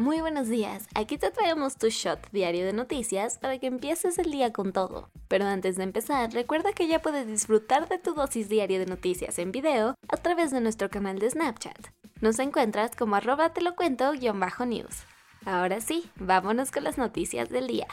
Muy buenos días, aquí te traemos tu shot diario de noticias para que empieces el día con todo. Pero antes de empezar, recuerda que ya puedes disfrutar de tu dosis diaria de noticias en video a través de nuestro canal de Snapchat. Nos encuentras como arroba te lo cuento-news. Ahora sí, vámonos con las noticias del día.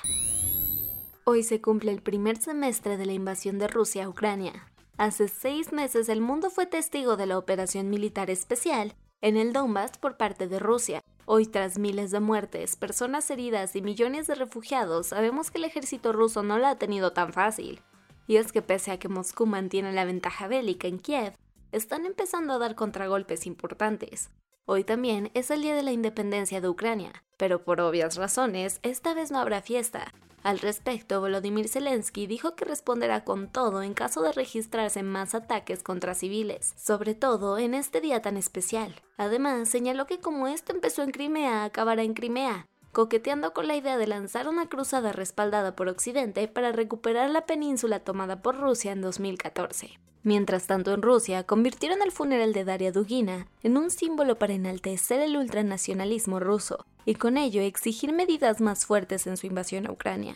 Hoy se cumple el primer semestre de la invasión de Rusia a Ucrania. Hace seis meses el mundo fue testigo de la operación militar especial en el Donbass por parte de Rusia, Hoy, tras miles de muertes, personas heridas y millones de refugiados, sabemos que el ejército ruso no lo ha tenido tan fácil. Y es que pese a que Moscú mantiene la ventaja bélica en Kiev, están empezando a dar contragolpes importantes. Hoy también es el día de la independencia de Ucrania, pero por obvias razones, esta vez no habrá fiesta, al respecto, Volodymyr Zelensky dijo que responderá con todo en caso de registrarse más ataques contra civiles, sobre todo en este día tan especial. Además, señaló que como esto empezó en Crimea, acabará en Crimea, coqueteando con la idea de lanzar una cruzada respaldada por Occidente para recuperar la península tomada por Rusia en 2014. Mientras tanto, en Rusia convirtieron el funeral de Daria Dugina en un símbolo para enaltecer el ultranacionalismo ruso, y con ello exigir medidas más fuertes en su invasión a Ucrania.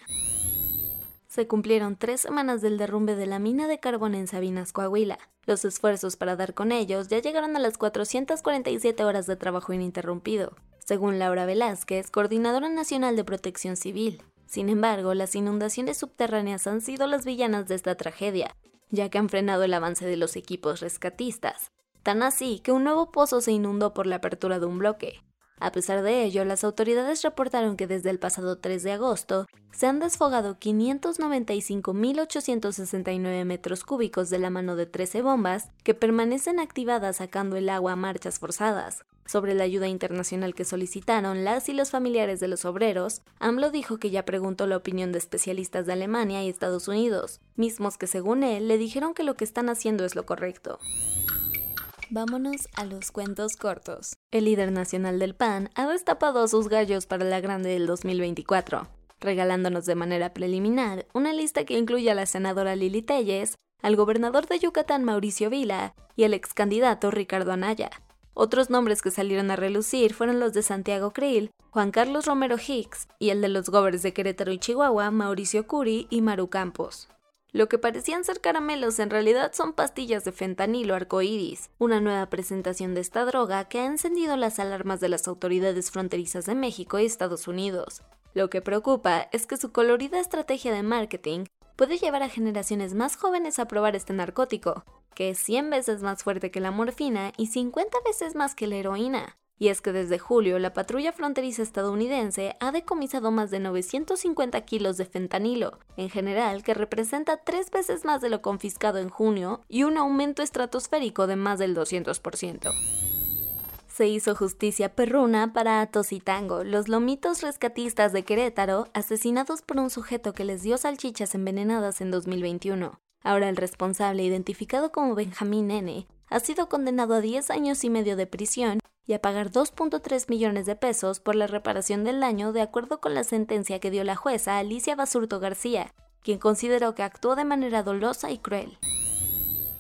Se cumplieron tres semanas del derrumbe de la mina de carbón en Sabinas, Coahuila. Los esfuerzos para dar con ellos ya llegaron a las 447 horas de trabajo ininterrumpido, según Laura Velázquez, coordinadora nacional de protección civil. Sin embargo, las inundaciones subterráneas han sido las villanas de esta tragedia, ya que han frenado el avance de los equipos rescatistas. Tan así que un nuevo pozo se inundó por la apertura de un bloque. A pesar de ello, las autoridades reportaron que desde el pasado 3 de agosto se han desfogado 595.869 metros cúbicos de la mano de 13 bombas que permanecen activadas sacando el agua a marchas forzadas. Sobre la ayuda internacional que solicitaron las y los familiares de los obreros, AMLO dijo que ya preguntó la opinión de especialistas de Alemania y Estados Unidos, mismos que según él le dijeron que lo que están haciendo es lo correcto. Vámonos a los cuentos cortos. El líder nacional del PAN ha destapado sus gallos para la grande del 2024, regalándonos de manera preliminar una lista que incluye a la senadora Lili Telles, al gobernador de Yucatán Mauricio Vila y al ex candidato Ricardo Anaya. Otros nombres que salieron a relucir fueron los de Santiago Krill, Juan Carlos Romero Hicks y el de los gobernadores de Querétaro y Chihuahua, Mauricio Curi y Maru Campos. Lo que parecían ser caramelos en realidad son pastillas de fentanilo arcoíris, una nueva presentación de esta droga que ha encendido las alarmas de las autoridades fronterizas de México y Estados Unidos. Lo que preocupa es que su colorida estrategia de marketing puede llevar a generaciones más jóvenes a probar este narcótico, que es 100 veces más fuerte que la morfina y 50 veces más que la heroína. Y es que desde julio la patrulla fronteriza estadounidense ha decomisado más de 950 kilos de fentanilo, en general que representa tres veces más de lo confiscado en junio y un aumento estratosférico de más del 200% se hizo justicia perruna para Atos y Tango, los lomitos rescatistas de Querétaro, asesinados por un sujeto que les dio salchichas envenenadas en 2021. Ahora el responsable, identificado como Benjamín N., ha sido condenado a 10 años y medio de prisión y a pagar 2.3 millones de pesos por la reparación del daño de acuerdo con la sentencia que dio la jueza Alicia Basurto García, quien consideró que actuó de manera dolosa y cruel.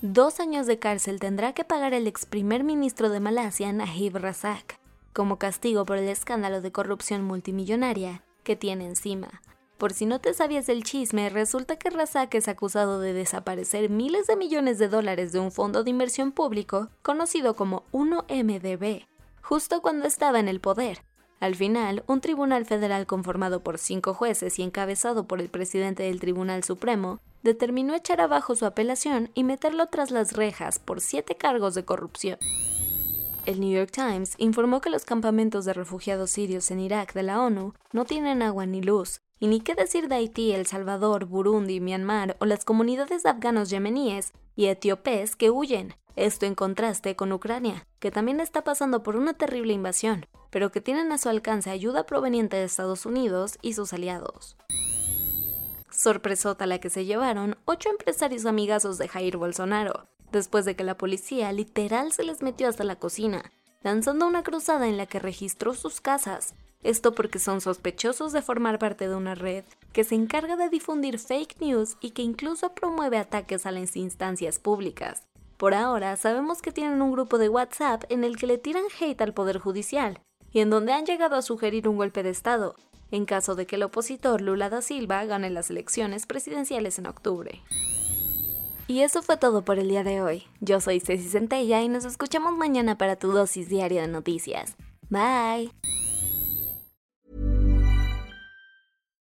Dos años de cárcel tendrá que pagar el ex primer ministro de Malasia, Najib Razak, como castigo por el escándalo de corrupción multimillonaria que tiene encima. Por si no te sabías del chisme, resulta que Razak es acusado de desaparecer miles de millones de dólares de un fondo de inversión público conocido como 1MDB, justo cuando estaba en el poder. Al final, un tribunal federal conformado por cinco jueces y encabezado por el presidente del Tribunal Supremo determinó echar abajo su apelación y meterlo tras las rejas por siete cargos de corrupción. El New York Times informó que los campamentos de refugiados sirios en Irak de la ONU no tienen agua ni luz Y ni qué decir de Haití, El Salvador, Burundi, Myanmar o las comunidades de afganos yemeníes y etíopes que huyen. Esto en contraste con Ucrania, que también está pasando por una terrible invasión, pero que tienen a su alcance ayuda proveniente de Estados Unidos y sus aliados. Sorpresota la que se llevaron ocho empresarios amigazos de Jair Bolsonaro, después de que la policía literal se les metió hasta la cocina, lanzando una cruzada en la que registró sus casas. Esto porque son sospechosos de formar parte de una red que se encarga de difundir fake news y que incluso promueve ataques a las instancias públicas. Por ahora sabemos que tienen un grupo de WhatsApp en el que le tiran hate al Poder Judicial y en donde han llegado a sugerir un golpe de Estado, en caso de que el opositor Lula da Silva gane las elecciones presidenciales en octubre. Y eso fue todo por el día de hoy. Yo soy Ceci Centella y nos escuchamos mañana para tu dosis diaria de noticias. Bye.